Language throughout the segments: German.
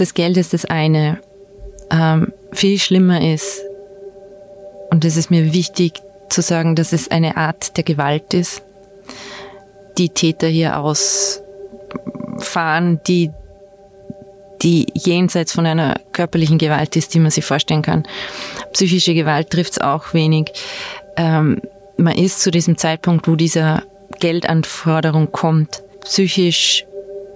das Geld ist das eine. Ähm, viel schlimmer ist, und es ist mir wichtig zu sagen, dass es eine Art der Gewalt ist, die Täter hier ausfahren, die, die jenseits von einer körperlichen Gewalt ist, die man sich vorstellen kann. Psychische Gewalt trifft es auch wenig. Ähm, man ist zu diesem Zeitpunkt, wo dieser Geldanforderung kommt, psychisch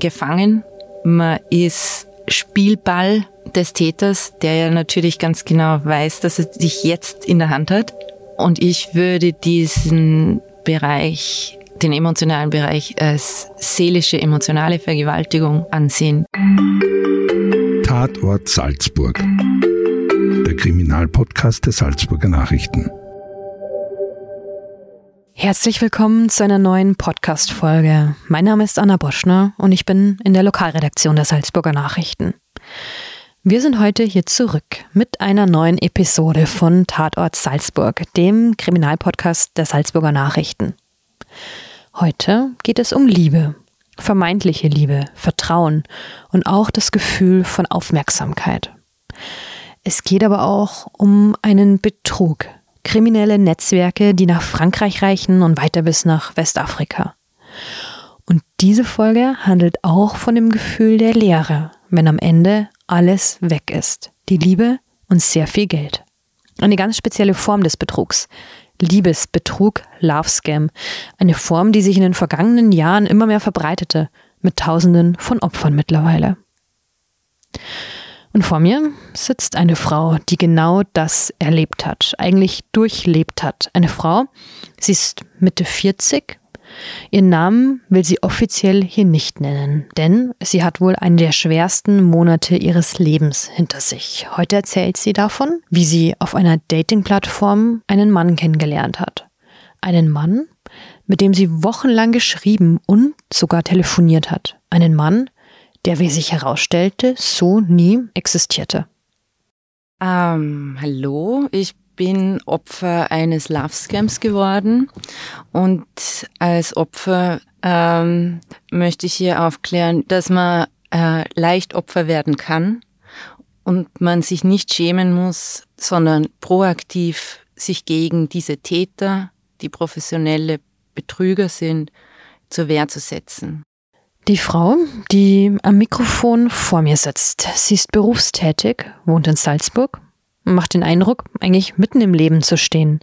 gefangen. Man ist Spielball des Täters, der ja natürlich ganz genau weiß, dass er dich jetzt in der Hand hat. Und ich würde diesen Bereich, den emotionalen Bereich, als seelische, emotionale Vergewaltigung ansehen. Tatort Salzburg. Der Kriminalpodcast der Salzburger Nachrichten. Herzlich willkommen zu einer neuen Podcast-Folge. Mein Name ist Anna Boschner und ich bin in der Lokalredaktion der Salzburger Nachrichten. Wir sind heute hier zurück mit einer neuen Episode von Tatort Salzburg, dem Kriminalpodcast der Salzburger Nachrichten. Heute geht es um Liebe, vermeintliche Liebe, Vertrauen und auch das Gefühl von Aufmerksamkeit. Es geht aber auch um einen Betrug, kriminelle Netzwerke, die nach Frankreich reichen und weiter bis nach Westafrika. Und diese Folge handelt auch von dem Gefühl der Leere, wenn am Ende alles weg ist. Die Liebe und sehr viel Geld. Eine ganz spezielle Form des Betrugs. Liebesbetrug, Love Scam. Eine Form, die sich in den vergangenen Jahren immer mehr verbreitete, mit Tausenden von Opfern mittlerweile. Und vor mir sitzt eine Frau, die genau das erlebt hat, eigentlich durchlebt hat. Eine Frau, sie ist Mitte 40, Ihren Namen will sie offiziell hier nicht nennen, denn sie hat wohl einen der schwersten Monate ihres Lebens hinter sich. Heute erzählt sie davon, wie sie auf einer Dating-Plattform einen Mann kennengelernt hat. Einen Mann, mit dem sie wochenlang geschrieben und sogar telefoniert hat. Einen Mann, der, wie sich herausstellte, so nie existierte. Ähm, hallo, ich bin Opfer eines Love Scams geworden und als Opfer ähm, möchte ich hier aufklären, dass man äh, leicht Opfer werden kann und man sich nicht schämen muss, sondern proaktiv sich gegen diese Täter, die professionelle Betrüger sind, zur Wehr zu setzen. Die Frau, die am Mikrofon vor mir sitzt, sie ist berufstätig, wohnt in Salzburg macht den Eindruck, eigentlich mitten im Leben zu stehen.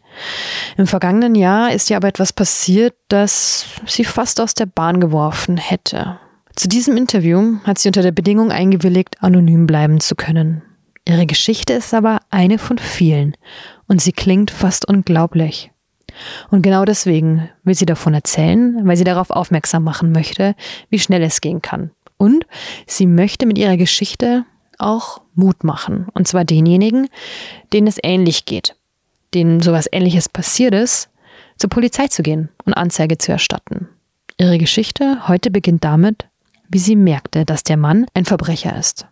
Im vergangenen Jahr ist ihr aber etwas passiert, das sie fast aus der Bahn geworfen hätte. Zu diesem Interview hat sie unter der Bedingung eingewilligt, anonym bleiben zu können. Ihre Geschichte ist aber eine von vielen und sie klingt fast unglaublich. Und genau deswegen will sie davon erzählen, weil sie darauf aufmerksam machen möchte, wie schnell es gehen kann. Und sie möchte mit ihrer Geschichte auch Mut machen. Und zwar denjenigen, denen es ähnlich geht, denen sowas ähnliches passiert ist, zur Polizei zu gehen und Anzeige zu erstatten. Ihre Geschichte heute beginnt damit, wie sie merkte, dass der Mann ein Verbrecher ist.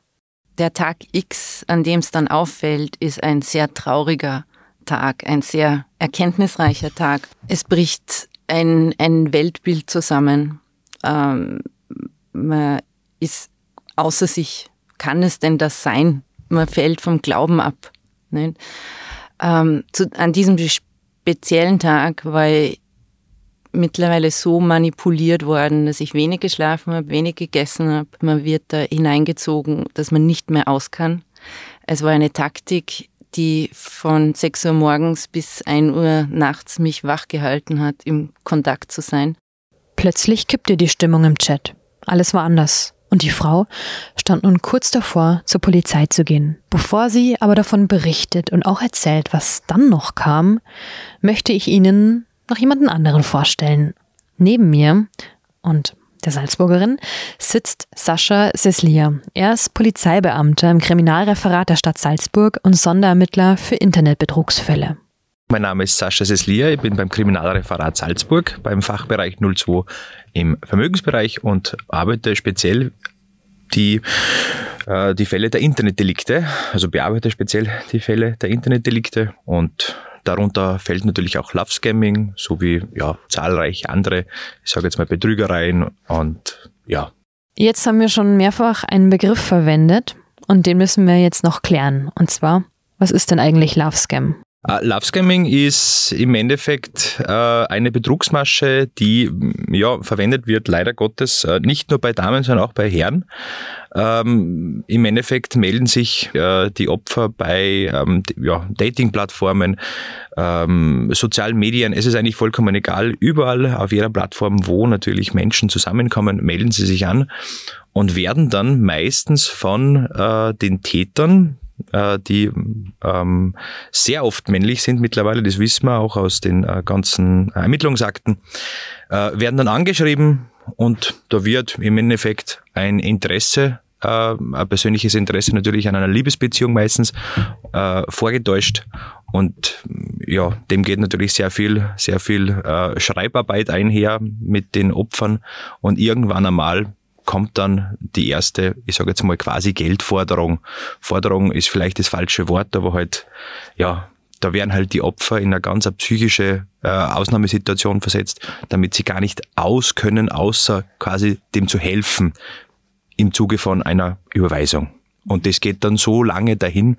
Der Tag X, an dem es dann auffällt, ist ein sehr trauriger Tag, ein sehr erkenntnisreicher Tag. Es bricht ein, ein Weltbild zusammen. Ähm, man ist außer sich kann es denn das sein? Man fällt vom Glauben ab. Ähm, zu, an diesem speziellen Tag war ich mittlerweile so manipuliert worden, dass ich wenig geschlafen habe, wenig gegessen habe. Man wird da hineingezogen, dass man nicht mehr aus kann. Es war eine Taktik, die von 6 Uhr morgens bis 1 Uhr nachts mich wachgehalten hat, im Kontakt zu sein. Plötzlich kippte die Stimmung im Chat. Alles war anders. Und die Frau stand nun kurz davor, zur Polizei zu gehen. Bevor sie aber davon berichtet und auch erzählt, was dann noch kam, möchte ich Ihnen noch jemanden anderen vorstellen. Neben mir und der Salzburgerin sitzt Sascha Seslia. Er ist Polizeibeamter im Kriminalreferat der Stadt Salzburg und Sonderermittler für Internetbetrugsfälle. Mein Name ist Sascha Seslia, ich bin beim Kriminalreferat Salzburg beim Fachbereich 02 im Vermögensbereich und arbeite speziell die, äh, die Fälle der Internetdelikte, also bearbeite speziell die Fälle der Internetdelikte und darunter fällt natürlich auch Love Scamming sowie ja, zahlreich andere, ich sage jetzt mal Betrügereien und ja. Jetzt haben wir schon mehrfach einen Begriff verwendet und den müssen wir jetzt noch klären. Und zwar, was ist denn eigentlich Love Scam? Uh, Love Scamming ist im Endeffekt äh, eine Betrugsmasche, die ja verwendet wird, leider Gottes, äh, nicht nur bei Damen, sondern auch bei Herren. Ähm, Im Endeffekt melden sich äh, die Opfer bei ähm, ja, Dating-Plattformen, ähm, sozialen Medien. Es ist eigentlich vollkommen egal. Überall auf ihrer Plattform, wo natürlich Menschen zusammenkommen, melden sie sich an und werden dann meistens von äh, den Tätern, äh, die ähm, sehr oft männlich sind mittlerweile, das wissen wir auch aus den äh, ganzen Ermittlungsakten, äh, werden dann angeschrieben und da wird im Endeffekt ein Interesse äh, ein persönliches Interesse natürlich an einer Liebesbeziehung meistens äh, vorgetäuscht und ja, dem geht natürlich sehr viel, sehr viel Schreibarbeit einher mit den Opfern und irgendwann einmal kommt dann die erste, ich sage jetzt mal quasi Geldforderung. Forderung ist vielleicht das falsche Wort, aber halt, ja, da werden halt die Opfer in eine ganz psychische äh, Ausnahmesituation versetzt, damit sie gar nicht aus können, außer quasi dem zu helfen im Zuge von einer Überweisung. Und das geht dann so lange dahin,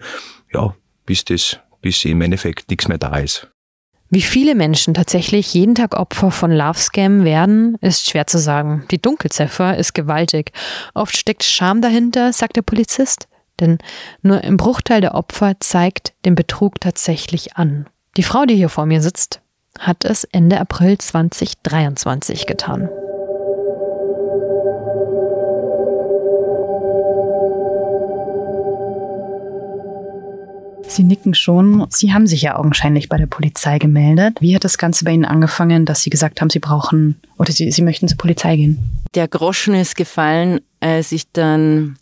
ja, bis das, bis im Endeffekt nichts mehr da ist. Wie viele Menschen tatsächlich jeden Tag Opfer von Love Scam werden, ist schwer zu sagen. Die Dunkelziffer ist gewaltig. Oft steckt Scham dahinter, sagt der Polizist. Denn nur ein Bruchteil der Opfer zeigt den Betrug tatsächlich an. Die Frau, die hier vor mir sitzt, hat es Ende April 2023 getan. Sie nicken schon. Sie haben sich ja augenscheinlich bei der Polizei gemeldet. Wie hat das Ganze bei Ihnen angefangen, dass Sie gesagt haben, Sie brauchen oder Sie, Sie möchten zur Polizei gehen? Der Groschen ist gefallen, als ich dann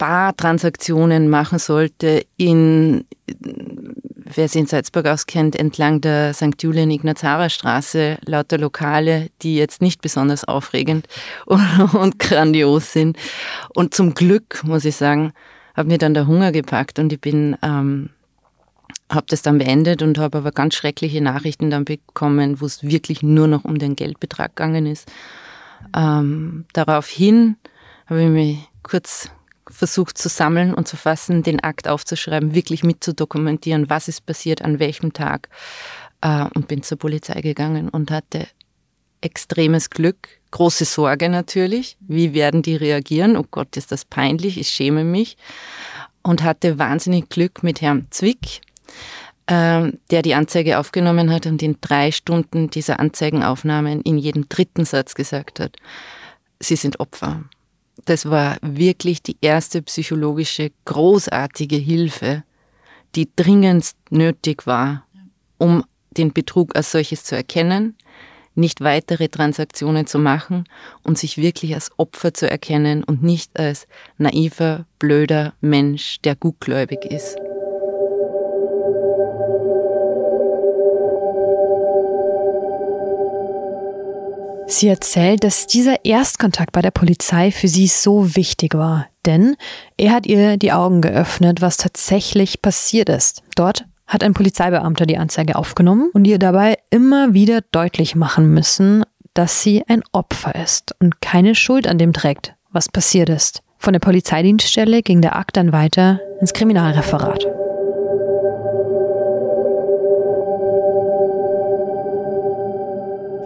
Bar-Transaktionen machen sollte in, wer sie in Salzburg auskennt, entlang der St. Julian-Ignazara-Straße, lauter Lokale, die jetzt nicht besonders aufregend und, und grandios sind. Und zum Glück, muss ich sagen, hat mir dann der Hunger gepackt und ich bin, ähm, habe das dann beendet und habe aber ganz schreckliche Nachrichten dann bekommen, wo es wirklich nur noch um den Geldbetrag gegangen ist. Ähm, daraufhin habe ich mich kurz versucht zu sammeln und zu fassen, den Akt aufzuschreiben, wirklich mitzudokumentieren, was ist passiert, an welchem Tag äh, und bin zur Polizei gegangen und hatte extremes Glück, große Sorge natürlich. Wie werden die reagieren? Oh Gott, ist das peinlich, ich schäme mich. Und hatte wahnsinnig Glück mit Herrn Zwick, ähm, der die Anzeige aufgenommen hat und in drei Stunden dieser Anzeigenaufnahmen in jedem dritten Satz gesagt hat, Sie sind Opfer. Das war wirklich die erste psychologische großartige Hilfe, die dringendst nötig war, um den Betrug als solches zu erkennen, nicht weitere Transaktionen zu machen und sich wirklich als Opfer zu erkennen und nicht als naiver, blöder Mensch, der gutgläubig ist. Sie erzählt, dass dieser Erstkontakt bei der Polizei für sie so wichtig war, denn er hat ihr die Augen geöffnet, was tatsächlich passiert ist. Dort hat ein Polizeibeamter die Anzeige aufgenommen und ihr dabei immer wieder deutlich machen müssen, dass sie ein Opfer ist und keine Schuld an dem trägt, was passiert ist. Von der Polizeidienststelle ging der Akt dann weiter ins Kriminalreferat.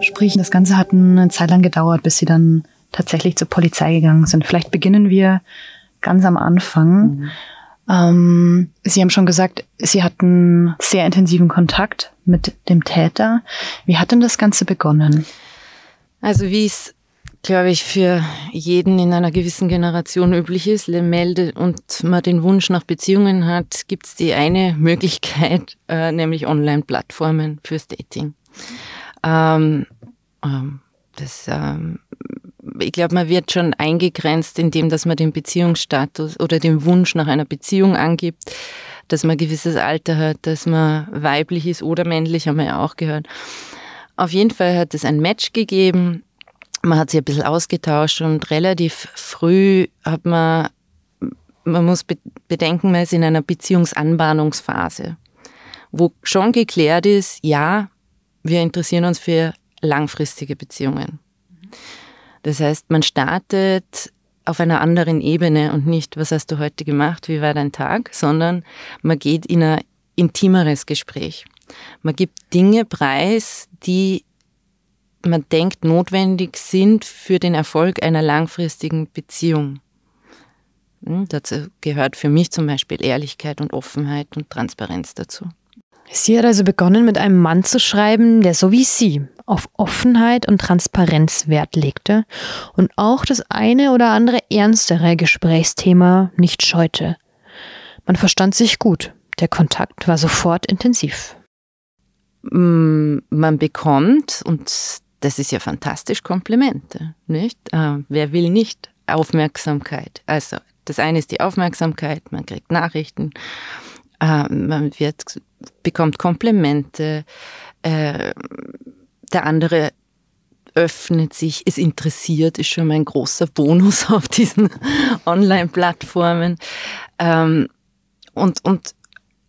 Sprich, das Ganze hat eine Zeit lang gedauert, bis sie dann tatsächlich zur Polizei gegangen sind. Vielleicht beginnen wir ganz am Anfang. Mhm. Ähm, Sie haben schon gesagt, Sie hatten sehr intensiven Kontakt mit dem Täter. Wie hat denn das Ganze begonnen? Also wie es, glaube ich, für jeden in einer gewissen Generation üblich ist, meldet und man den Wunsch nach Beziehungen hat, gibt es die eine Möglichkeit, äh, nämlich Online-Plattformen fürs Dating. Ähm, ähm, das ähm, ich glaube, man wird schon eingegrenzt, indem dass man den Beziehungsstatus oder den Wunsch nach einer Beziehung angibt, dass man ein gewisses Alter hat, dass man weiblich ist oder männlich, haben wir ja auch gehört. Auf jeden Fall hat es ein Match gegeben. Man hat sich ein bisschen ausgetauscht und relativ früh hat man, man muss bedenken, man ist in einer Beziehungsanbahnungsphase, wo schon geklärt ist, ja, wir interessieren uns für langfristige Beziehungen. Das heißt, man startet auf einer anderen Ebene und nicht, was hast du heute gemacht, wie war dein Tag, sondern man geht in ein intimeres Gespräch. Man gibt Dinge preis, die man denkt notwendig sind für den Erfolg einer langfristigen Beziehung. Hm, dazu gehört für mich zum Beispiel Ehrlichkeit und Offenheit und Transparenz dazu. Sie hat also begonnen, mit einem Mann zu schreiben, der so wie Sie auf Offenheit und Transparenz Wert legte und auch das eine oder andere ernstere Gesprächsthema nicht scheute. Man verstand sich gut, der Kontakt war sofort intensiv. Mm, man bekommt, und das ist ja fantastisch, Komplimente, nicht? Äh, wer will nicht Aufmerksamkeit? Also, das eine ist die Aufmerksamkeit, man kriegt Nachrichten, äh, man wird, bekommt Komplimente, äh, der andere öffnet sich, es interessiert, ist schon mal ein großer Bonus auf diesen Online-Plattformen. Ähm, und, und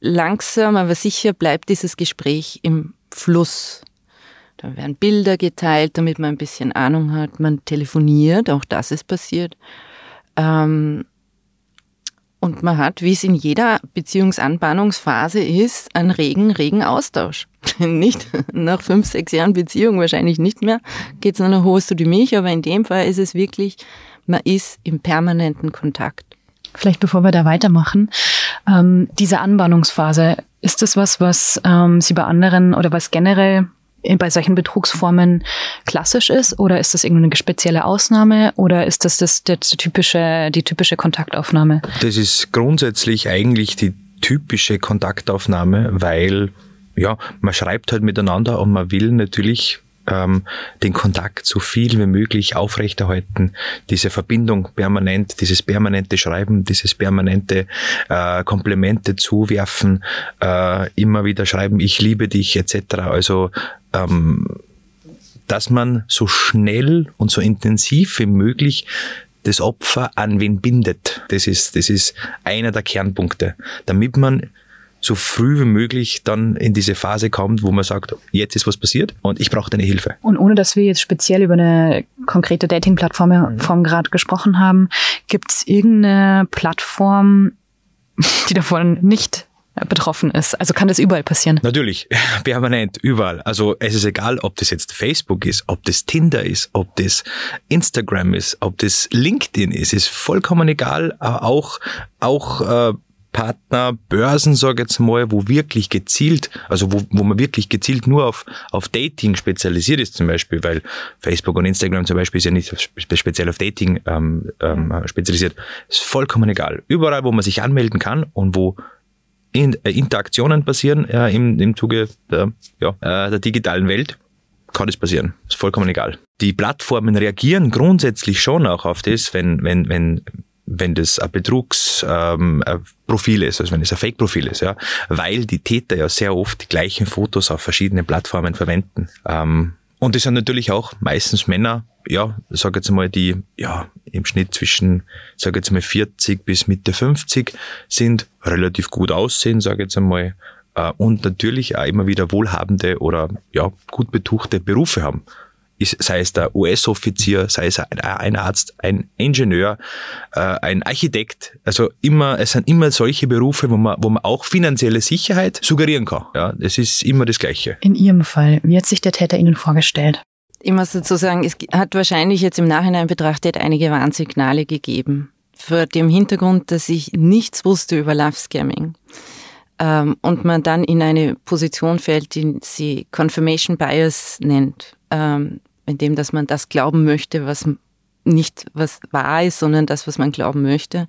langsam, aber sicher bleibt dieses Gespräch im Fluss. Da werden Bilder geteilt, damit man ein bisschen Ahnung hat. Man telefoniert, auch das ist passiert. Ähm, und man hat, wie es in jeder Beziehungsanbahnungsphase ist, einen regen, regen Austausch. nicht nach fünf, sechs Jahren Beziehung wahrscheinlich nicht mehr, geht es nur noch, holst du die Milch, aber in dem Fall ist es wirklich, man ist im permanenten Kontakt. Vielleicht bevor wir da weitermachen, ähm, diese Anbahnungsphase, ist das was, was ähm, Sie bei anderen oder was generell bei solchen Betrugsformen klassisch ist oder ist das irgendeine spezielle Ausnahme oder ist das, das, das typische, die typische Kontaktaufnahme? Das ist grundsätzlich eigentlich die typische Kontaktaufnahme, weil ja, man schreibt halt miteinander und man will natürlich ähm, den Kontakt so viel wie möglich aufrechterhalten, diese Verbindung permanent, dieses permanente Schreiben, dieses permanente äh, Komplimente zuwerfen, äh, immer wieder schreiben, ich liebe dich etc. Also ähm, dass man so schnell und so intensiv wie möglich das Opfer an wen bindet. Das ist, das ist einer der Kernpunkte, damit man so früh wie möglich dann in diese Phase kommt, wo man sagt, jetzt ist was passiert und ich brauche deine Hilfe. Und ohne dass wir jetzt speziell über eine konkrete Dating-Plattform mhm. gerade gesprochen haben, gibt es irgendeine Plattform, die davon nicht betroffen ist. Also kann das überall passieren? Natürlich, permanent, überall. Also es ist egal, ob das jetzt Facebook ist, ob das Tinder ist, ob das Instagram ist, ob das LinkedIn ist, ist vollkommen egal. Auch, auch äh, Partner, Börsen, sage jetzt mal, wo wirklich gezielt, also wo, wo man wirklich gezielt nur auf, auf Dating spezialisiert ist zum Beispiel, weil Facebook und Instagram zum Beispiel ist ja nicht speziell auf Dating ähm, ähm, spezialisiert. Ist vollkommen egal. Überall, wo man sich anmelden kann und wo äh, Interaktionen passieren äh, im, im Zuge der, ja, äh, der digitalen Welt, kann das passieren. Ist vollkommen egal. Die Plattformen reagieren grundsätzlich schon auch auf das, wenn, wenn, wenn wenn das ein Betrugsprofil ähm, ist, also wenn es ein Fake-Profil ist, ja, weil die Täter ja sehr oft die gleichen Fotos auf verschiedenen Plattformen verwenden. Ähm, und es sind natürlich auch meistens Männer, ja, sag jetzt mal, die ja im Schnitt zwischen, sag jetzt mal 40 bis Mitte 50 sind, relativ gut aussehen, sag jetzt einmal, äh, und natürlich auch immer wieder wohlhabende oder ja gut betuchte Berufe haben ist, sei es der US-Offizier, sei es ein Arzt, ein Ingenieur, äh, ein Architekt. Also immer, es sind immer solche Berufe, wo man, wo man auch finanzielle Sicherheit suggerieren kann. Ja, es ist immer das Gleiche. In Ihrem Fall, wie hat sich der Täter Ihnen vorgestellt? Ich muss dazu sagen, es hat wahrscheinlich jetzt im Nachhinein betrachtet einige Warnsignale gegeben. Vor dem Hintergrund, dass ich nichts wusste über Love Scamming ähm, und man dann in eine Position fällt, die sie Confirmation Bias nennt. Ähm, indem dass man das glauben möchte, was nicht was wahr ist, sondern das, was man glauben möchte.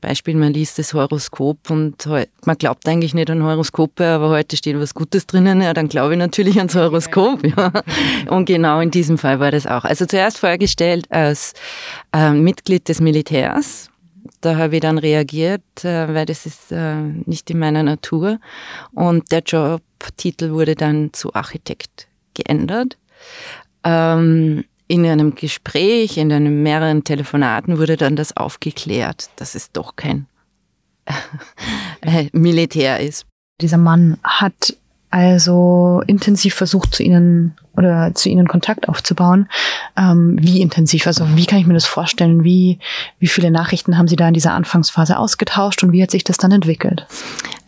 Beispiel, man liest das Horoskop und man glaubt eigentlich nicht an Horoskope, aber heute steht was Gutes drinnen, ja, dann glaube ich natürlich ans Horoskop. Ja. Und genau in diesem Fall war das auch. Also zuerst vorgestellt als äh, Mitglied des Militärs. Da habe ich dann reagiert, äh, weil das ist äh, nicht in meiner Natur. Und der Jobtitel wurde dann zu Architekt geändert. Ähm, in einem Gespräch, in einem mehreren Telefonaten wurde dann das aufgeklärt, dass es doch kein äh, Militär ist. Dieser Mann hat also intensiv versucht, zu ihnen oder zu ihnen Kontakt aufzubauen. Ähm, wie intensiv? Also wie kann ich mir das vorstellen? Wie, wie viele Nachrichten haben Sie da in dieser Anfangsphase ausgetauscht und wie hat sich das dann entwickelt?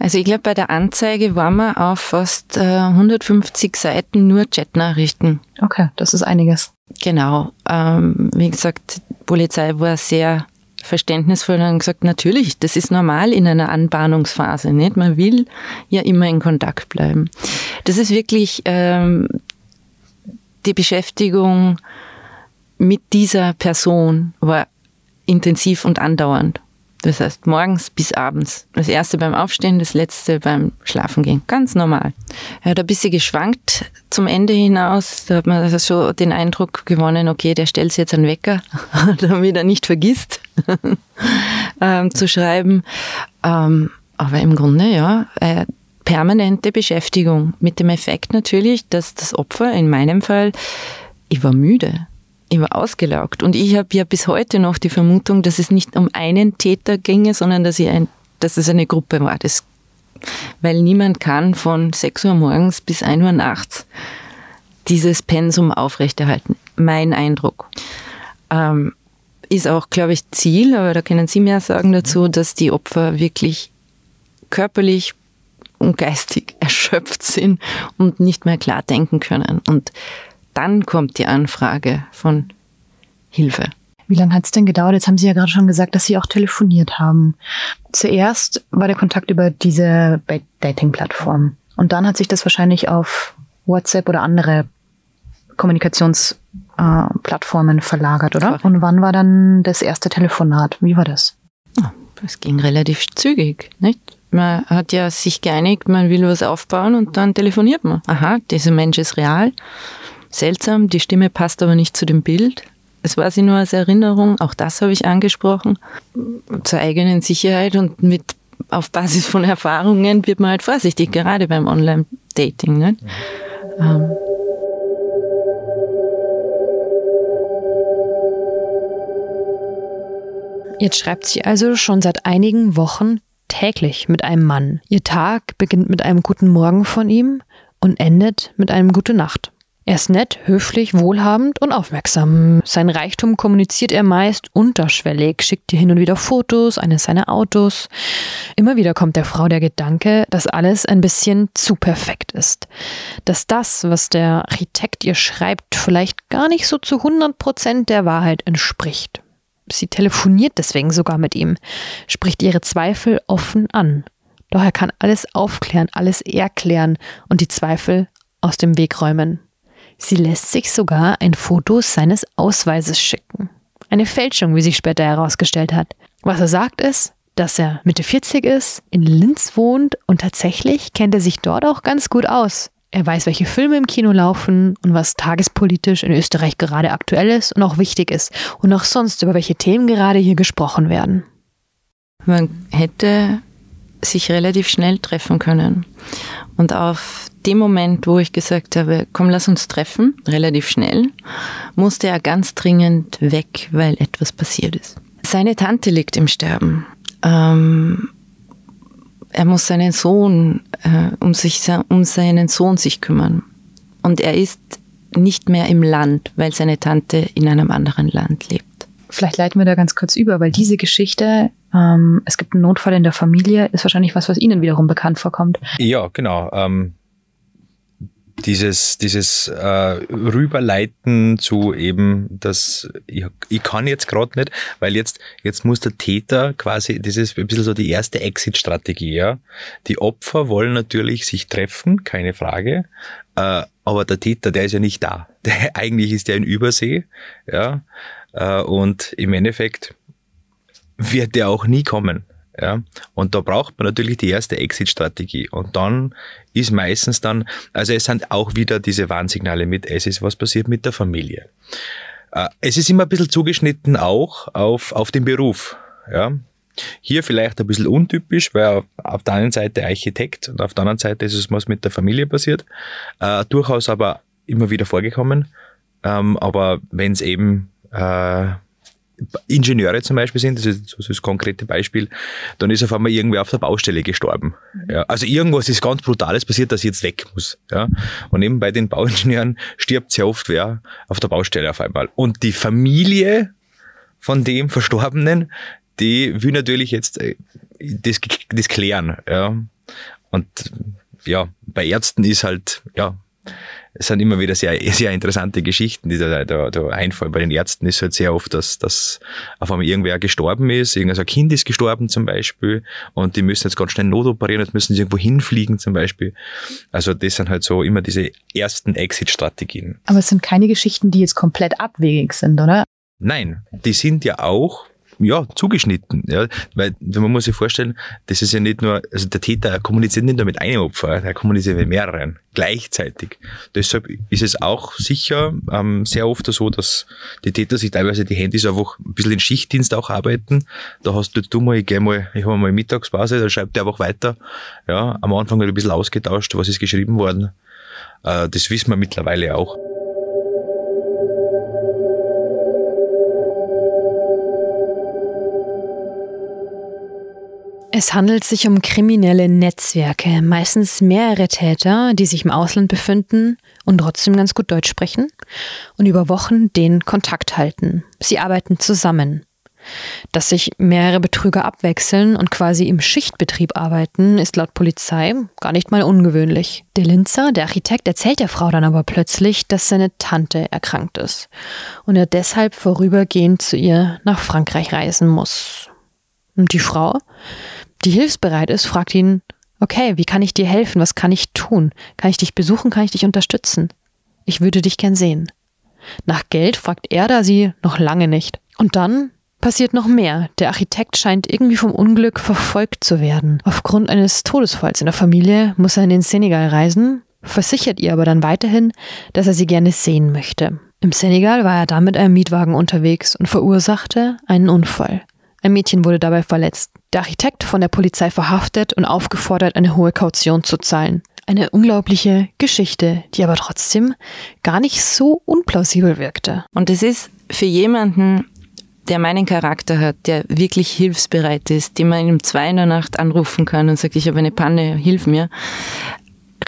Also ich glaube, bei der Anzeige waren wir auf fast äh, 150 Seiten nur Chatnachrichten. Okay, das ist einiges. Genau. Ähm, wie gesagt, die Polizei war sehr verständnisvoll und gesagt, natürlich, das ist normal in einer Anbahnungsphase. Nicht? Man will ja immer in Kontakt bleiben. Das ist wirklich ähm, die Beschäftigung mit dieser Person war intensiv und andauernd. Das heißt, morgens bis abends. Das erste beim Aufstehen, das letzte beim Schlafengehen. Ganz normal. Er hat ein bisschen geschwankt zum Ende hinaus. Da hat man also so den Eindruck gewonnen, okay, der stellt sich jetzt einen Wecker, damit er nicht vergisst ähm, zu schreiben. Ähm, aber im Grunde, ja, äh, permanente Beschäftigung mit dem Effekt natürlich, dass das Opfer, in meinem Fall, ich war müde war ausgelaugt. Und ich habe ja bis heute noch die Vermutung, dass es nicht um einen Täter ginge, sondern dass, ein, dass es eine Gruppe war. Das, weil niemand kann von 6 Uhr morgens bis 1 Uhr nachts dieses Pensum aufrechterhalten. Mein Eindruck. Ähm, ist auch, glaube ich, Ziel, aber da können Sie mehr sagen dazu, dass die Opfer wirklich körperlich und geistig erschöpft sind und nicht mehr klar denken können. Und dann kommt die Anfrage von Hilfe. Wie lange hat es denn gedauert? Jetzt haben Sie ja gerade schon gesagt, dass Sie auch telefoniert haben. Zuerst war der Kontakt über diese Dating-Plattform. Und dann hat sich das wahrscheinlich auf WhatsApp oder andere Kommunikationsplattformen äh, verlagert, oder? Und wann war dann das erste Telefonat? Wie war das? Es ging relativ zügig, nicht? Man hat ja sich geeinigt, man will was aufbauen und dann telefoniert man. Aha, dieser Mensch ist real seltsam, die Stimme passt aber nicht zu dem Bild. Es war sie nur als Erinnerung, auch das habe ich angesprochen, zur eigenen Sicherheit und mit auf Basis von Erfahrungen wird man halt vorsichtig, gerade beim Online-Dating. Ne? Ähm. Jetzt schreibt sie also schon seit einigen Wochen täglich mit einem Mann. Ihr Tag beginnt mit einem guten Morgen von ihm und endet mit einem gute Nacht. Er ist nett, höflich, wohlhabend und aufmerksam. Sein Reichtum kommuniziert er meist unterschwellig, schickt ihr hin und wieder Fotos eines seiner Autos. Immer wieder kommt der Frau der Gedanke, dass alles ein bisschen zu perfekt ist. Dass das, was der Architekt ihr schreibt, vielleicht gar nicht so zu 100 Prozent der Wahrheit entspricht. Sie telefoniert deswegen sogar mit ihm, spricht ihre Zweifel offen an. Doch er kann alles aufklären, alles erklären und die Zweifel aus dem Weg räumen. Sie lässt sich sogar ein Foto seines Ausweises schicken. Eine Fälschung, wie sich später herausgestellt hat. Was er sagt ist, dass er Mitte 40 ist, in Linz wohnt und tatsächlich kennt er sich dort auch ganz gut aus. Er weiß, welche Filme im Kino laufen und was tagespolitisch in Österreich gerade aktuell ist und auch wichtig ist und auch sonst über welche Themen gerade hier gesprochen werden. Man hätte sich relativ schnell treffen können. Und auf dem Moment, wo ich gesagt habe, komm, lass uns treffen, relativ schnell, musste er ganz dringend weg, weil etwas passiert ist. Seine Tante liegt im Sterben. Ähm, er muss seinen Sohn, äh, um, sich, um seinen Sohn sich kümmern. Und er ist nicht mehr im Land, weil seine Tante in einem anderen Land lebt. Vielleicht leiten wir da ganz kurz über, weil diese Geschichte, ähm, es gibt einen Notfall in der Familie, ist wahrscheinlich was, was Ihnen wiederum bekannt vorkommt. Ja, genau. Ähm, dieses, dieses äh, Rüberleiten zu eben, dass ich, ich kann jetzt gerade nicht, weil jetzt, jetzt muss der Täter quasi, das ist ein bisschen so die erste Exit-Strategie, ja. Die Opfer wollen natürlich sich treffen, keine Frage, äh, aber der Täter, der ist ja nicht da. Der, eigentlich ist der in Übersee, ja. Äh, und im Endeffekt wird der auch nie kommen. Ja, und da braucht man natürlich die erste Exit-Strategie. Und dann ist meistens dann, also es sind auch wieder diese Warnsignale mit, es ist was passiert mit der Familie. Äh, es ist immer ein bisschen zugeschnitten auch auf, auf den Beruf. Ja, hier vielleicht ein bisschen untypisch, weil auf der einen Seite Architekt und auf der anderen Seite ist es was mit der Familie passiert. Äh, durchaus aber immer wieder vorgekommen. Ähm, aber wenn es eben äh, Ingenieure zum Beispiel sind, das ist so das konkrete Beispiel, dann ist auf einmal irgendwer auf der Baustelle gestorben. Ja, also irgendwas ist ganz Brutales passiert, dass ich jetzt weg muss. Ja. Und eben bei den Bauingenieuren stirbt sehr oft wer auf der Baustelle auf einmal. Und die Familie von dem Verstorbenen, die will natürlich jetzt äh, das, das klären. Ja. Und ja, bei Ärzten ist halt, ja, es sind immer wieder sehr, sehr interessante Geschichten, die da, da, da einfallen. Bei den Ärzten ist halt sehr oft, dass, dass auf einmal irgendwer gestorben ist, irgendein Kind ist gestorben zum Beispiel und die müssen jetzt ganz schnell notoperieren, jetzt müssen sie irgendwo hinfliegen zum Beispiel. Also das sind halt so immer diese ersten Exit-Strategien. Aber es sind keine Geschichten, die jetzt komplett abwegig sind, oder? Nein, die sind ja auch ja, zugeschnitten. Ja, weil man muss sich vorstellen, das ist ja nicht nur, also der Täter kommuniziert nicht nur mit einem Opfer, er kommuniziert mit mehreren gleichzeitig. Deshalb ist es auch sicher ähm, sehr oft so, dass die Täter sich teilweise die Handys einfach ein bisschen in Schichtdienst auch arbeiten. Da hast du, du mal, ich geh mal, ich habe mal Mittagspause, dann schreibt der einfach weiter. Ja, am Anfang er ein bisschen ausgetauscht, was ist geschrieben worden. Äh, das wissen wir mittlerweile auch. Es handelt sich um kriminelle Netzwerke, meistens mehrere Täter, die sich im Ausland befinden und trotzdem ganz gut Deutsch sprechen und über Wochen den Kontakt halten. Sie arbeiten zusammen. Dass sich mehrere Betrüger abwechseln und quasi im Schichtbetrieb arbeiten, ist laut Polizei gar nicht mal ungewöhnlich. Der Linzer, der Architekt, erzählt der Frau dann aber plötzlich, dass seine Tante erkrankt ist und er deshalb vorübergehend zu ihr nach Frankreich reisen muss. Und die Frau die hilfsbereit ist, fragt ihn, okay, wie kann ich dir helfen? Was kann ich tun? Kann ich dich besuchen? Kann ich dich unterstützen? Ich würde dich gern sehen. Nach Geld fragt er da sie noch lange nicht. Und dann passiert noch mehr. Der Architekt scheint irgendwie vom Unglück verfolgt zu werden. Aufgrund eines Todesfalls in der Familie muss er in den Senegal reisen, versichert ihr aber dann weiterhin, dass er sie gerne sehen möchte. Im Senegal war er dann mit einem Mietwagen unterwegs und verursachte einen Unfall. Ein Mädchen wurde dabei verletzt. Der Architekt von der Polizei verhaftet und aufgefordert, eine hohe Kaution zu zahlen. Eine unglaubliche Geschichte, die aber trotzdem gar nicht so unplausibel wirkte. Und es ist für jemanden, der meinen Charakter hat, der wirklich hilfsbereit ist, den man um zwei in der Nacht anrufen kann und sagt, ich habe eine Panne, hilf mir,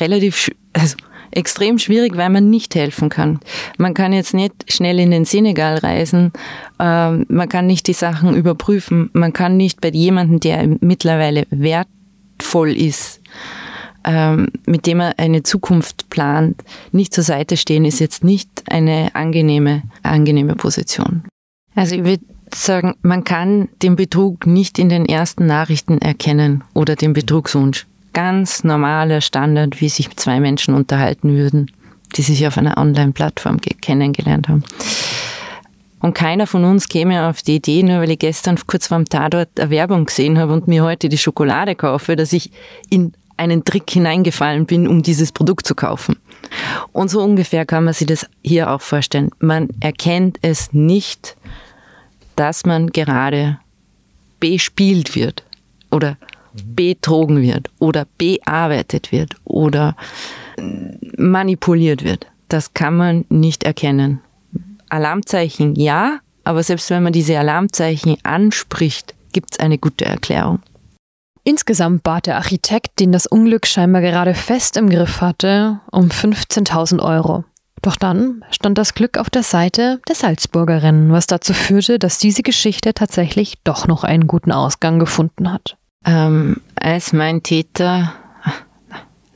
relativ, also extrem schwierig, weil man nicht helfen kann. Man kann jetzt nicht schnell in den Senegal reisen, ähm, man kann nicht die Sachen überprüfen, man kann nicht bei jemandem, der mittlerweile wertvoll ist, ähm, mit dem er eine Zukunft plant, nicht zur Seite stehen, ist jetzt nicht eine angenehme, angenehme Position. Also ich würde sagen, man kann den Betrug nicht in den ersten Nachrichten erkennen oder den Betrugswunsch ganz normaler Standard, wie sich zwei Menschen unterhalten würden, die sich auf einer Online-Plattform kennengelernt haben. Und keiner von uns käme auf die Idee, nur weil ich gestern kurz vorm Tatort eine Werbung gesehen habe und mir heute die Schokolade kaufe, dass ich in einen Trick hineingefallen bin, um dieses Produkt zu kaufen. Und so ungefähr kann man sich das hier auch vorstellen. Man erkennt es nicht, dass man gerade bespielt wird oder betrogen wird oder bearbeitet wird oder manipuliert wird. Das kann man nicht erkennen. Alarmzeichen ja, aber selbst wenn man diese Alarmzeichen anspricht, gibt es eine gute Erklärung. Insgesamt bat der Architekt, den das Unglück scheinbar gerade fest im Griff hatte, um 15.000 Euro. Doch dann stand das Glück auf der Seite der Salzburgerin, was dazu führte, dass diese Geschichte tatsächlich doch noch einen guten Ausgang gefunden hat ähm, als mein Täter,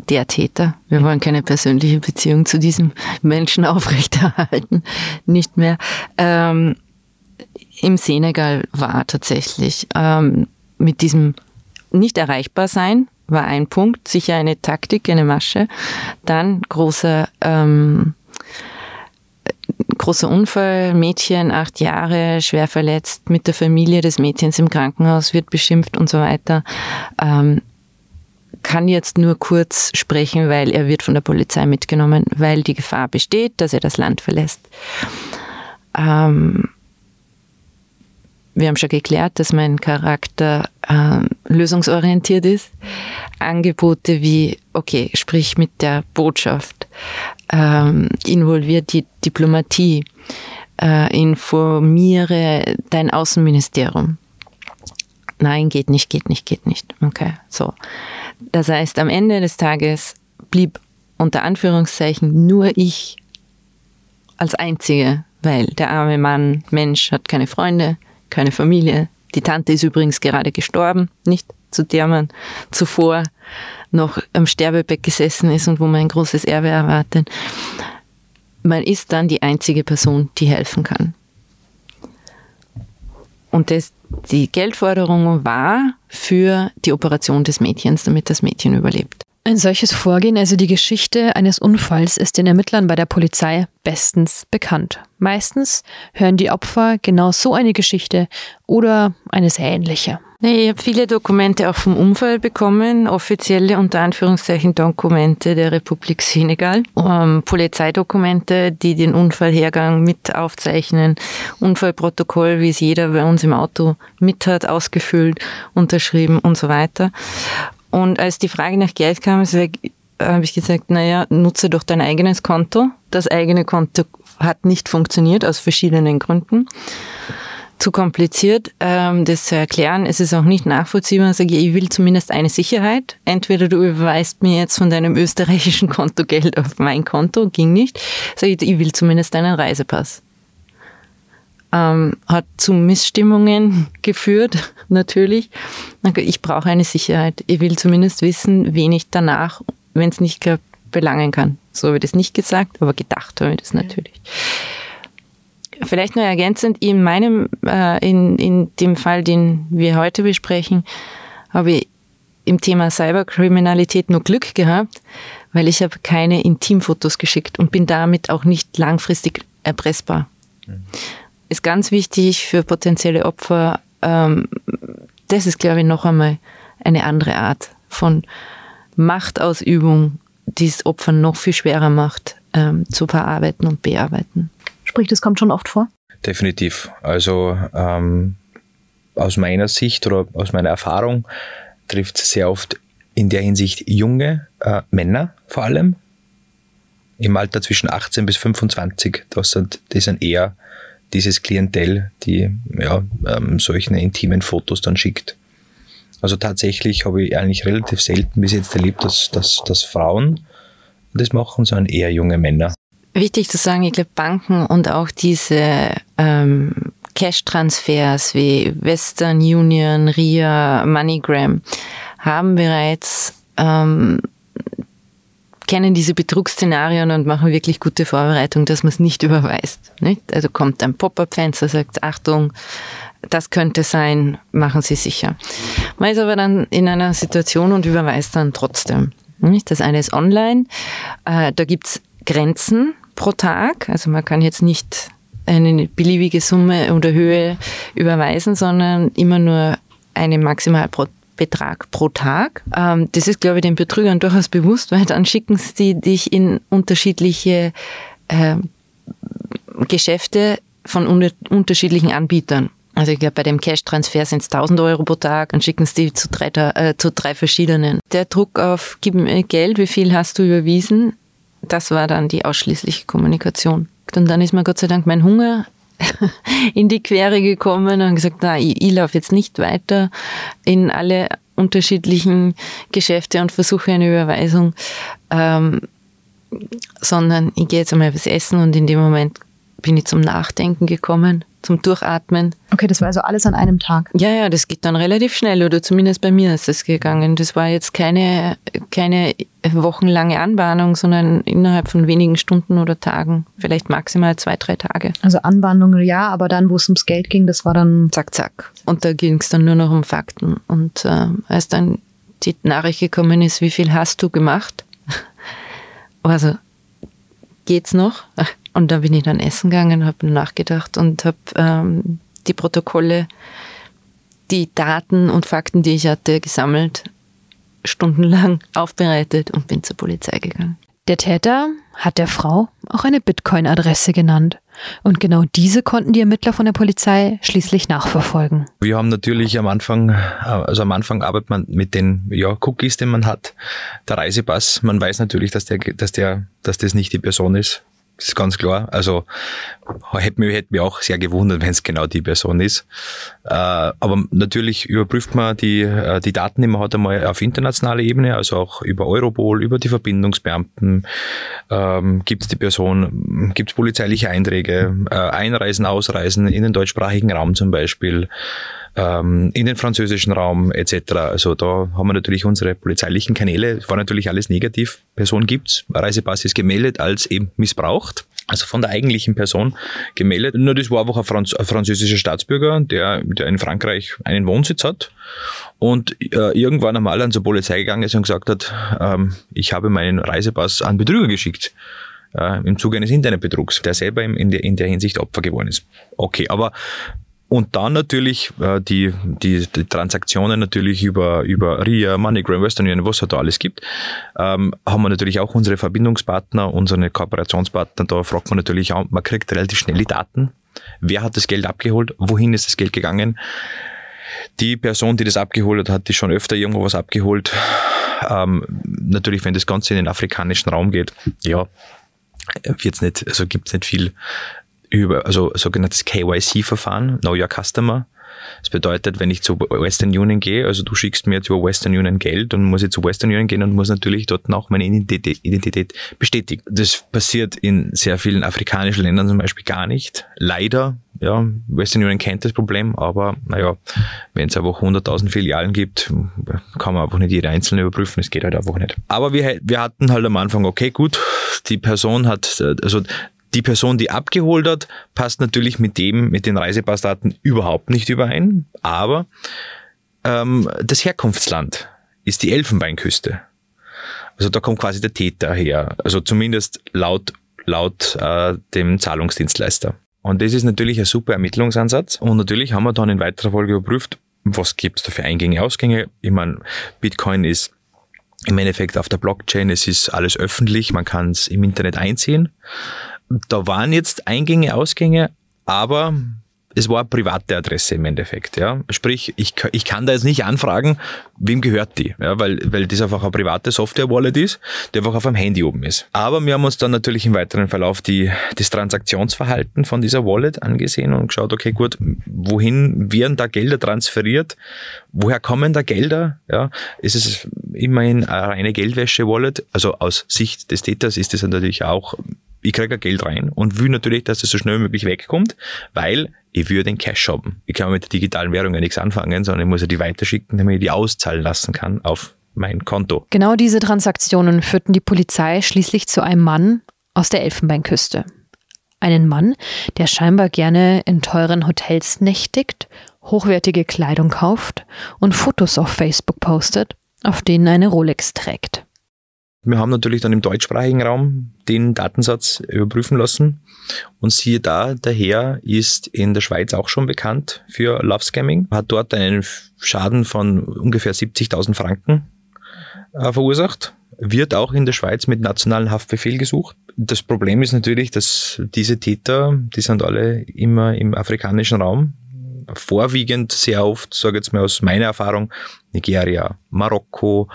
der Täter, wir wollen keine persönliche Beziehung zu diesem Menschen aufrechterhalten, nicht mehr, ähm, im Senegal war tatsächlich. Ähm, mit diesem nicht erreichbar sein war ein Punkt, sicher eine Taktik, eine Masche. Dann großer ähm, großer Unfall, Mädchen, acht Jahre, schwer verletzt, mit der Familie des Mädchens im Krankenhaus, wird beschimpft und so weiter. Ähm, kann jetzt nur kurz sprechen, weil er wird von der Polizei mitgenommen, weil die Gefahr besteht, dass er das Land verlässt. Ähm, wir haben schon geklärt, dass mein Charakter ähm, lösungsorientiert ist. Angebote wie, okay, sprich mit der Botschaft, ähm, involviert die Diplomatie, äh, informiere dein Außenministerium. Nein, geht nicht, geht nicht, geht nicht. Okay, so. Das heißt, am Ende des Tages blieb unter Anführungszeichen nur ich als Einzige, weil der arme Mann, Mensch, hat keine Freunde, keine Familie. Die Tante ist übrigens gerade gestorben, nicht zu der man zuvor noch am Sterbebett gesessen ist und wo man ein großes Erbe erwartet. Man ist dann die einzige Person, die helfen kann. Und das, die Geldforderung war für die Operation des Mädchens, damit das Mädchen überlebt. Ein solches Vorgehen, also die Geschichte eines Unfalls, ist den Ermittlern bei der Polizei bestens bekannt. Meistens hören die Opfer genau so eine Geschichte oder eine sehr ähnliche. Ich habe viele Dokumente auch vom Unfall bekommen, offizielle unter Anführungszeichen Dokumente der Republik Senegal, ähm, Polizeidokumente, die den Unfallhergang mit aufzeichnen, Unfallprotokoll, wie es jeder bei uns im Auto mit hat, ausgefüllt, unterschrieben und so weiter. Und als die Frage nach Geld kam, habe ich gesagt, naja, nutze doch dein eigenes Konto. Das eigene Konto hat nicht funktioniert aus verschiedenen Gründen zu kompliziert, ähm, das zu erklären. Es ist auch nicht nachvollziehbar. Ich sage, ich will zumindest eine Sicherheit. Entweder du überweist mir jetzt von deinem österreichischen Konto Geld auf mein Konto, ging nicht. Sage ich, ich will zumindest einen Reisepass. Ähm, hat zu Missstimmungen geführt, natürlich. Ich brauche eine Sicherheit. Ich will zumindest wissen, wen ich danach, wenn es nicht klappt, belangen kann. So habe ich das nicht gesagt, aber gedacht habe ich das natürlich. Ja. Vielleicht nur ergänzend, in meinem, äh, in, in dem Fall, den wir heute besprechen, habe ich im Thema Cyberkriminalität nur Glück gehabt, weil ich habe keine Intimfotos geschickt und bin damit auch nicht langfristig erpressbar. Mhm. Ist ganz wichtig für potenzielle Opfer. Ähm, das ist, glaube ich, noch einmal eine andere Art von Machtausübung, die es Opfern noch viel schwerer macht, ähm, zu verarbeiten und bearbeiten. Sprich, das kommt schon oft vor? Definitiv. Also ähm, aus meiner Sicht oder aus meiner Erfahrung trifft es sehr oft in der Hinsicht junge äh, Männer vor allem im Alter zwischen 18 bis 25. Das sind, das sind eher dieses Klientel, die ja, ähm, solche intimen Fotos dann schickt. Also tatsächlich habe ich eigentlich relativ selten bis jetzt erlebt, dass, dass, dass Frauen das machen, sondern eher junge Männer. Wichtig zu sagen, ich glaube, Banken und auch diese ähm, Cash-Transfers wie Western Union, RIA, MoneyGram haben bereits ähm, kennen diese Betrugsszenarien und machen wirklich gute Vorbereitung, dass man es nicht überweist. Nicht? Also kommt ein Pop-up-Fenster, sagt Achtung, das könnte sein, machen Sie sicher. Man ist aber dann in einer Situation und überweist dann trotzdem. Nicht? Das eine ist online, äh, da gibt's Grenzen, pro Tag. Also man kann jetzt nicht eine beliebige Summe oder Höhe überweisen, sondern immer nur einen Maximalbetrag pro Tag. Ähm, das ist, glaube ich, den Betrügern durchaus bewusst, weil dann schicken sie dich in unterschiedliche ähm, Geschäfte von unterschiedlichen Anbietern. Also ich glaube, bei dem Cash-Transfer sind es 1000 Euro pro Tag, dann schicken sie die zu drei, äh, zu drei verschiedenen. Der Druck auf, gib mir Geld, wie viel hast du überwiesen, das war dann die ausschließliche Kommunikation. Und dann ist mir Gott sei Dank mein Hunger in die Quere gekommen und gesagt, na, ich, ich laufe jetzt nicht weiter in alle unterschiedlichen Geschäfte und versuche eine Überweisung, ähm, sondern ich gehe jetzt einmal was essen und in dem Moment bin ich zum Nachdenken gekommen zum Durchatmen. Okay, das war also alles an einem Tag. Ja, ja, das geht dann relativ schnell oder zumindest bei mir ist das gegangen. Das war jetzt keine, keine wochenlange Anbahnung, sondern innerhalb von wenigen Stunden oder Tagen, vielleicht maximal zwei, drei Tage. Also Anbahnung ja, aber dann, wo es ums Geld ging, das war dann. Zack, zack. Und da ging es dann nur noch um Fakten. Und äh, als dann die Nachricht gekommen ist, wie viel hast du gemacht? Also, geht's noch? Und da bin ich dann essen gegangen, habe nachgedacht und habe ähm, die Protokolle, die Daten und Fakten, die ich hatte, gesammelt, stundenlang aufbereitet und bin zur Polizei gegangen. Der Täter hat der Frau auch eine Bitcoin-Adresse genannt. Und genau diese konnten die Ermittler von der Polizei schließlich nachverfolgen. Wir haben natürlich am Anfang, also am Anfang arbeitet man mit den ja, Cookies, den man hat, der Reisepass. Man weiß natürlich, dass der, dass der, dass das nicht die Person ist, Das ist ganz klar. Also hätte mich, hätte mich auch sehr gewundert, wenn es genau die Person ist. Äh, aber natürlich überprüft man die, äh, die Daten, die man hat, einmal auf internationaler Ebene, also auch über Europol, über die Verbindungsbeamten. Ähm, gibt es die Person, gibt es polizeiliche Einträge, äh, Einreisen, Ausreisen in den deutschsprachigen Raum zum Beispiel ähm, in den französischen Raum etc. Also da haben wir natürlich unsere polizeilichen Kanäle, war natürlich alles negativ. Person gibt's, Reisepass ist gemeldet als eben missbraucht. Also von der eigentlichen Person gemeldet. Nur das war einfach ein, Franz ein französischer Staatsbürger, der, der in Frankreich einen Wohnsitz hat und äh, irgendwann einmal an zur Polizei gegangen ist und gesagt hat, ähm, ich habe meinen Reisepass an Betrüger geschickt äh, im Zuge eines Internetbetrugs, der selber in der, in der Hinsicht Opfer geworden ist. Okay, aber und dann natürlich äh, die, die, die Transaktionen natürlich über, über RIA, MoneyGram, Western Union, was es da alles gibt, ähm, haben wir natürlich auch unsere Verbindungspartner, unsere Kooperationspartner, da fragt man natürlich auch, man kriegt relativ schnell die Daten. Wer hat das Geld abgeholt? Wohin ist das Geld gegangen? Die Person, die das abgeholt hat, hat die schon öfter irgendwo was abgeholt. Ähm, natürlich, wenn das Ganze in den afrikanischen Raum geht, ja, wird's nicht, also gibt's nicht viel über, also sogenanntes KYC-Verfahren, Know Your Customer. Das bedeutet, wenn ich zu Western Union gehe, also du schickst mir zu Western Union Geld, dann muss ich zu Western Union gehen und muss natürlich dort auch meine Identität bestätigen. Das passiert in sehr vielen afrikanischen Ländern zum Beispiel gar nicht. Leider, ja, Western Union kennt das Problem, aber naja, wenn es einfach 100.000 Filialen gibt, kann man einfach nicht jede einzelne überprüfen, das geht halt einfach nicht. Aber wir, wir hatten halt am Anfang, okay, gut, die Person hat, also die Person, die abgeholt hat, passt natürlich mit dem, mit den Reisepassdaten überhaupt nicht überein, aber ähm, das Herkunftsland ist die Elfenbeinküste. Also da kommt quasi der Täter her, also zumindest laut, laut äh, dem Zahlungsdienstleister. Und das ist natürlich ein super Ermittlungsansatz. Und natürlich haben wir dann in weiterer Folge überprüft, was gibt's da für Eingänge, Ausgänge. Ich meine, Bitcoin ist im Endeffekt auf der Blockchain, es ist alles öffentlich, man kann es im Internet einsehen da waren jetzt Eingänge, Ausgänge, aber es war eine private Adresse im Endeffekt, ja. Sprich, ich, ich kann da jetzt nicht anfragen, wem gehört die, ja, weil, weil das einfach eine private Software-Wallet ist, die einfach auf dem Handy oben ist. Aber wir haben uns dann natürlich im weiteren Verlauf die, das Transaktionsverhalten von dieser Wallet angesehen und geschaut, okay, gut, wohin werden da Gelder transferiert? Woher kommen da Gelder? Ja, ist es immerhin eine reine Geldwäsche-Wallet? Also aus Sicht des Täters ist das natürlich auch ich kriege Geld rein und will natürlich, dass es so schnell wie möglich wegkommt, weil ich würde den Cash haben. Ich kann mit der digitalen Währung ja nichts anfangen, sondern ich muss ja die weiterschicken, damit ich die auszahlen lassen kann auf mein Konto. Genau diese Transaktionen führten die Polizei schließlich zu einem Mann aus der Elfenbeinküste. Einen Mann, der scheinbar gerne in teuren Hotels nächtigt, hochwertige Kleidung kauft und Fotos auf Facebook postet, auf denen eine Rolex trägt. Wir haben natürlich dann im deutschsprachigen Raum den Datensatz überprüfen lassen. Und siehe da, der Herr ist in der Schweiz auch schon bekannt für Love Scamming, hat dort einen Schaden von ungefähr 70.000 Franken äh, verursacht, wird auch in der Schweiz mit nationalen Haftbefehl gesucht. Das Problem ist natürlich, dass diese Täter, die sind alle immer im afrikanischen Raum, vorwiegend sehr oft, sage jetzt mal aus meiner Erfahrung, Nigeria, Marokko,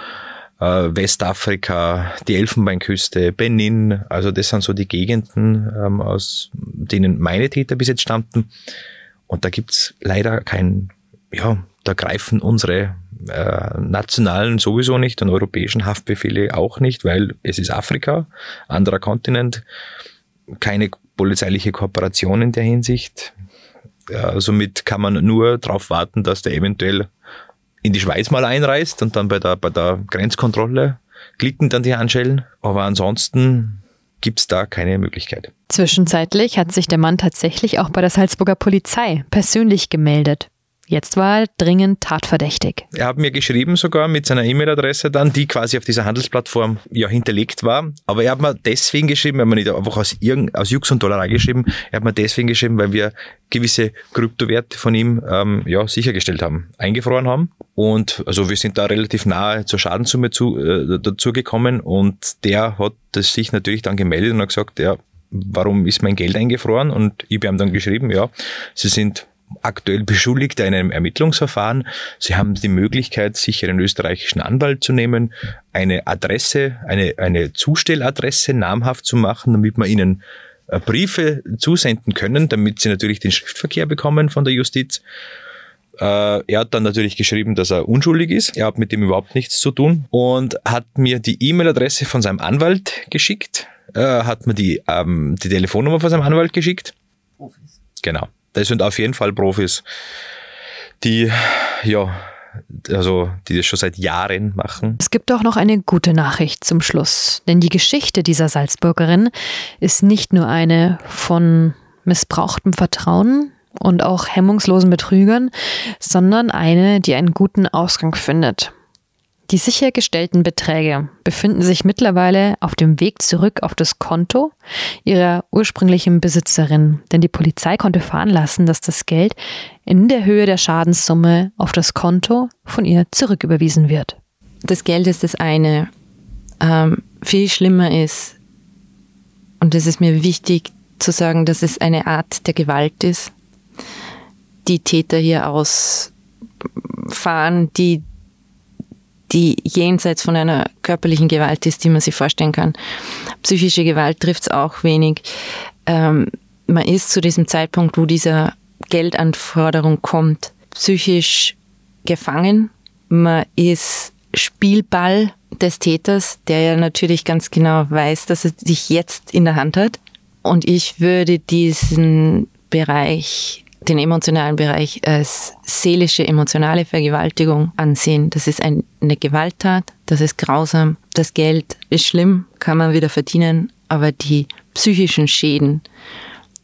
Westafrika, die Elfenbeinküste, Benin. Also das sind so die Gegenden, ähm, aus denen meine Täter bis jetzt stammten. Und da gibt's leider kein, ja, da greifen unsere äh, nationalen sowieso nicht und europäischen Haftbefehle auch nicht, weil es ist Afrika, anderer Kontinent, keine polizeiliche Kooperation in der Hinsicht. Ja, somit kann man nur darauf warten, dass der eventuell in die Schweiz mal einreist und dann bei der, bei der Grenzkontrolle klicken dann die Handschellen. Aber ansonsten gibt es da keine Möglichkeit. Zwischenzeitlich hat sich der Mann tatsächlich auch bei der Salzburger Polizei persönlich gemeldet. Jetzt war er dringend tatverdächtig. Er hat mir geschrieben sogar mit seiner E-Mail-Adresse dann, die quasi auf dieser Handelsplattform ja hinterlegt war. Aber er hat mir deswegen geschrieben, er hat mir nicht einfach aus, aus Jux und Dollerei geschrieben, er hat mir deswegen geschrieben, weil wir gewisse Kryptowerte von ihm ähm, ja, sichergestellt haben, eingefroren haben. Und also wir sind da relativ nahe zur Schadenssumme zu, äh, dazu gekommen und der hat das sich natürlich dann gemeldet und hat gesagt, ja, warum ist mein Geld eingefroren? Und ich habe ihm dann geschrieben, ja, sie sind aktuell beschuldigt in einem Ermittlungsverfahren. Sie haben die Möglichkeit, sich einen österreichischen Anwalt zu nehmen, eine Adresse, eine, eine Zustelladresse namhaft zu machen, damit man ihnen äh, Briefe zusenden können, damit sie natürlich den Schriftverkehr bekommen von der Justiz. Äh, er hat dann natürlich geschrieben, dass er unschuldig ist. Er hat mit dem überhaupt nichts zu tun und hat mir die E-Mail-Adresse von seinem Anwalt geschickt, äh, hat mir die, ähm, die Telefonnummer von seinem Anwalt geschickt. Profis. Genau. Das sind auf jeden Fall Profis, die, ja, also die das schon seit Jahren machen. Es gibt auch noch eine gute Nachricht zum Schluss, denn die Geschichte dieser Salzburgerin ist nicht nur eine von missbrauchtem Vertrauen und auch hemmungslosen Betrügern, sondern eine, die einen guten Ausgang findet. Die sichergestellten Beträge befinden sich mittlerweile auf dem Weg zurück auf das Konto ihrer ursprünglichen Besitzerin, denn die Polizei konnte veranlassen, dass das Geld in der Höhe der Schadenssumme auf das Konto von ihr zurücküberwiesen wird. Das Geld ist das eine. Ähm, viel schlimmer ist, und es ist mir wichtig zu sagen, dass es eine Art der Gewalt ist, die Täter hier ausfahren, die die jenseits von einer körperlichen Gewalt ist, die man sich vorstellen kann. Psychische Gewalt trifft es auch wenig. Ähm, man ist zu diesem Zeitpunkt, wo dieser Geldanforderung kommt, psychisch gefangen. Man ist Spielball des Täters, der ja natürlich ganz genau weiß, dass er sich jetzt in der Hand hat. Und ich würde diesen Bereich den emotionalen Bereich als seelische, emotionale Vergewaltigung ansehen. Das ist eine Gewalttat, das ist grausam. Das Geld ist schlimm, kann man wieder verdienen, aber die psychischen Schäden,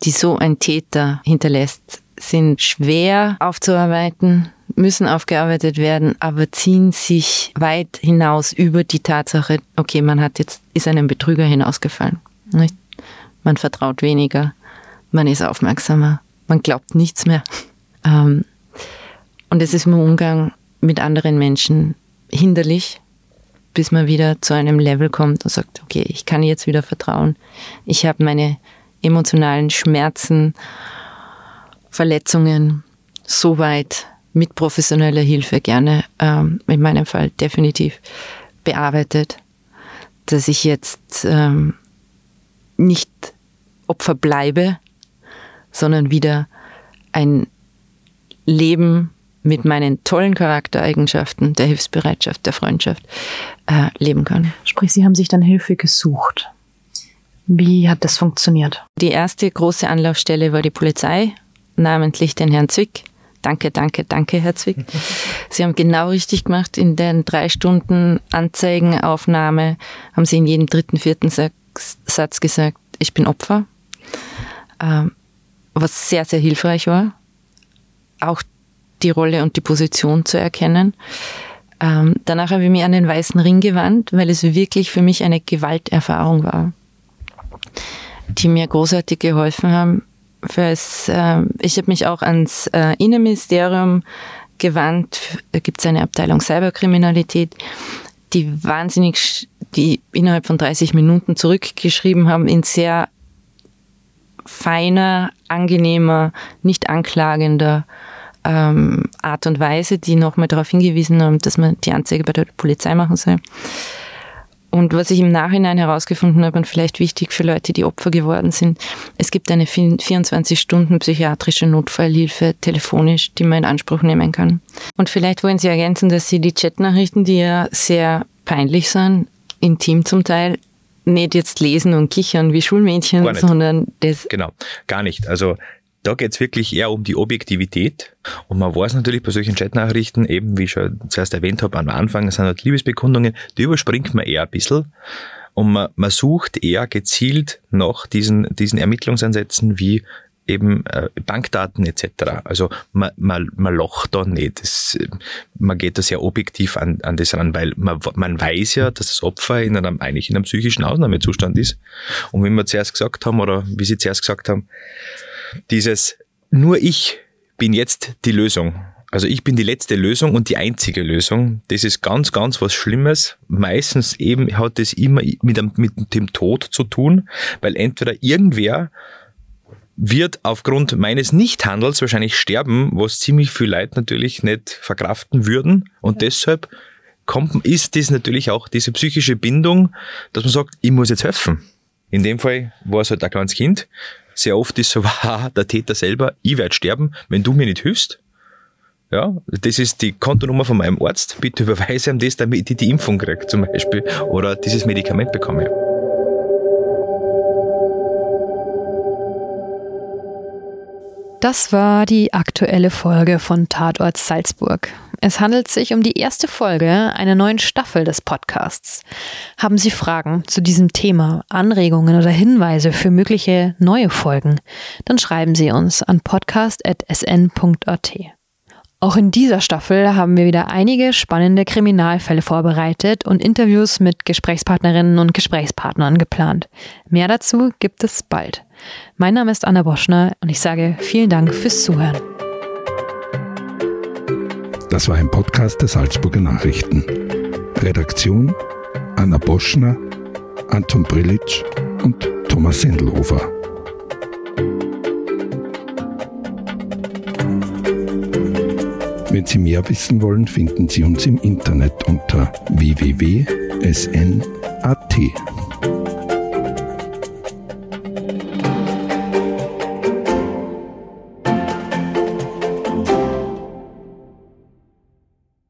die so ein Täter hinterlässt, sind schwer aufzuarbeiten, müssen aufgearbeitet werden, aber ziehen sich weit hinaus über die Tatsache, okay, man hat jetzt, ist einem Betrüger hinausgefallen. Nicht? Man vertraut weniger, man ist aufmerksamer, man glaubt nichts mehr. Ähm, und es ist im Umgang mit anderen Menschen hinderlich, bis man wieder zu einem Level kommt und sagt, okay, ich kann jetzt wieder vertrauen. Ich habe meine emotionalen Schmerzen, Verletzungen soweit mit professioneller Hilfe gerne, ähm, in meinem Fall definitiv, bearbeitet, dass ich jetzt ähm, nicht Opfer bleibe, sondern wieder ein Leben mit meinen tollen Charaktereigenschaften, der Hilfsbereitschaft, der Freundschaft äh, leben kann. Sprich, Sie haben sich dann Hilfe gesucht. Wie hat das funktioniert? Die erste große Anlaufstelle war die Polizei, namentlich den Herrn Zwick. Danke, danke, danke, Herr Zwick. Sie haben genau richtig gemacht. In den drei Stunden Anzeigenaufnahme haben Sie in jedem dritten, vierten Satz gesagt, ich bin Opfer. Ähm, was sehr, sehr hilfreich war, auch die Rolle und die Position zu erkennen. Ähm, danach habe ich mich an den Weißen Ring gewandt, weil es wirklich für mich eine Gewalterfahrung war, die mir großartig geholfen haben. Fürs, äh, ich habe mich auch ans äh, Innenministerium gewandt. Da gibt es eine Abteilung Cyberkriminalität, die wahnsinnig, die innerhalb von 30 Minuten zurückgeschrieben haben in sehr feiner, angenehmer, nicht anklagender ähm, Art und Weise, die nochmal darauf hingewiesen haben, dass man die Anzeige bei der Polizei machen soll. Und was ich im Nachhinein herausgefunden habe und vielleicht wichtig für Leute, die Opfer geworden sind, es gibt eine 24 Stunden psychiatrische Notfallhilfe telefonisch, die man in Anspruch nehmen kann. Und vielleicht wollen Sie ergänzen, dass Sie die Chatnachrichten, die ja sehr peinlich sind, intim zum Teil, nicht jetzt lesen und kichern wie Schulmädchen, sondern das. Genau, gar nicht. Also da geht's wirklich eher um die Objektivität. Und man weiß natürlich bei solchen Chatnachrichten, eben wie ich schon zuerst erwähnt habe am Anfang, sind halt Liebesbekundungen, die überspringt man eher ein bisschen. Und man, man sucht eher gezielt nach diesen, diesen Ermittlungsansätzen wie eben äh, Bankdaten etc. Also man, man, man locht da nicht. Das, man geht da sehr objektiv an, an das ran, weil man, man weiß ja, dass das Opfer in einem, eigentlich in einem psychischen Ausnahmezustand ist. Und wie wir zuerst gesagt haben, oder wie Sie zuerst gesagt haben, dieses nur ich bin jetzt die Lösung. Also ich bin die letzte Lösung und die einzige Lösung. Das ist ganz, ganz was Schlimmes. Meistens eben hat das immer mit dem, mit dem Tod zu tun, weil entweder irgendwer wird aufgrund meines Nichthandels wahrscheinlich sterben, was ziemlich viel Leute natürlich nicht verkraften würden. Und ja. deshalb kommt, ist das natürlich auch diese psychische Bindung, dass man sagt, ich muss jetzt helfen. In dem Fall war es halt ein kleines Kind. Sehr oft ist so, der Täter selber, ich werde sterben, wenn du mir nicht hilfst. Ja, das ist die Kontonummer von meinem Arzt. Bitte überweise ihm das, damit ich die Impfung kriege, zum Beispiel. Oder dieses Medikament bekomme. Das war die aktuelle Folge von Tatort Salzburg. Es handelt sich um die erste Folge einer neuen Staffel des Podcasts. Haben Sie Fragen zu diesem Thema, Anregungen oder Hinweise für mögliche neue Folgen? Dann schreiben Sie uns an podcast.sn.at. Auch in dieser Staffel haben wir wieder einige spannende Kriminalfälle vorbereitet und Interviews mit Gesprächspartnerinnen und Gesprächspartnern geplant. Mehr dazu gibt es bald. Mein Name ist Anna Boschner und ich sage vielen Dank fürs Zuhören. Das war ein Podcast der Salzburger Nachrichten. Redaktion Anna Boschner, Anton Brillitsch und Thomas Sendelhofer. Wenn Sie mehr wissen wollen, finden Sie uns im Internet unter www.sn.at.